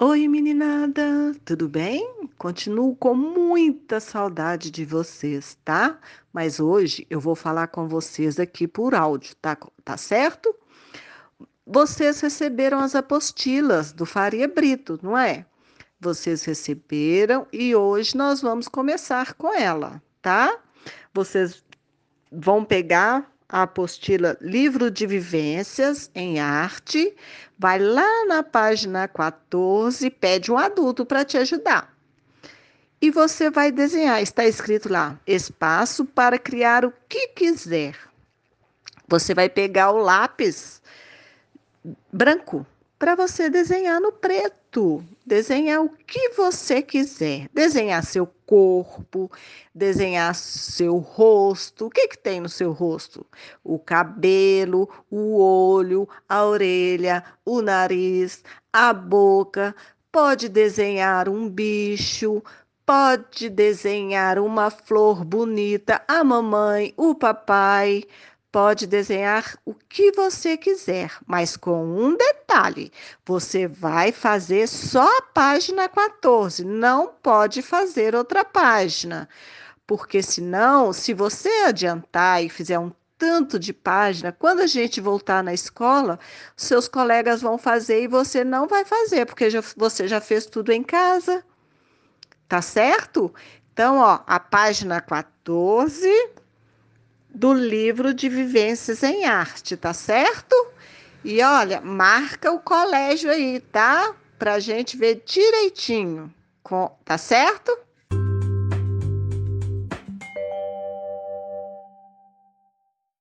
Oi, meninada, tudo bem? Continuo com muita saudade de vocês, tá? Mas hoje eu vou falar com vocês aqui por áudio, tá, tá certo? Vocês receberam as apostilas do Faria Brito, não é? Vocês receberam e hoje nós vamos começar com ela, tá? Vocês vão pegar a apostila Livro de Vivências em Arte, vai lá na página 14, pede um adulto para te ajudar. E você vai desenhar, está escrito lá, espaço para criar o que quiser. Você vai pegar o lápis branco para você desenhar no preto. Desenhar o que você quiser. Desenhar seu corpo, desenhar seu rosto. O que, que tem no seu rosto? O cabelo, o olho, a orelha, o nariz, a boca. Pode desenhar um bicho, pode desenhar uma flor bonita, a mamãe, o papai. Pode desenhar o que você quiser, mas com um detalhe: você vai fazer só a página 14, não pode fazer outra página. Porque senão, se você adiantar e fizer um tanto de página, quando a gente voltar na escola, seus colegas vão fazer e você não vai fazer, porque já, você já fez tudo em casa. Tá certo? Então, ó, a página 14 do livro de vivências em arte, tá certo? E olha, marca o colégio aí, tá? Pra gente ver direitinho, tá certo?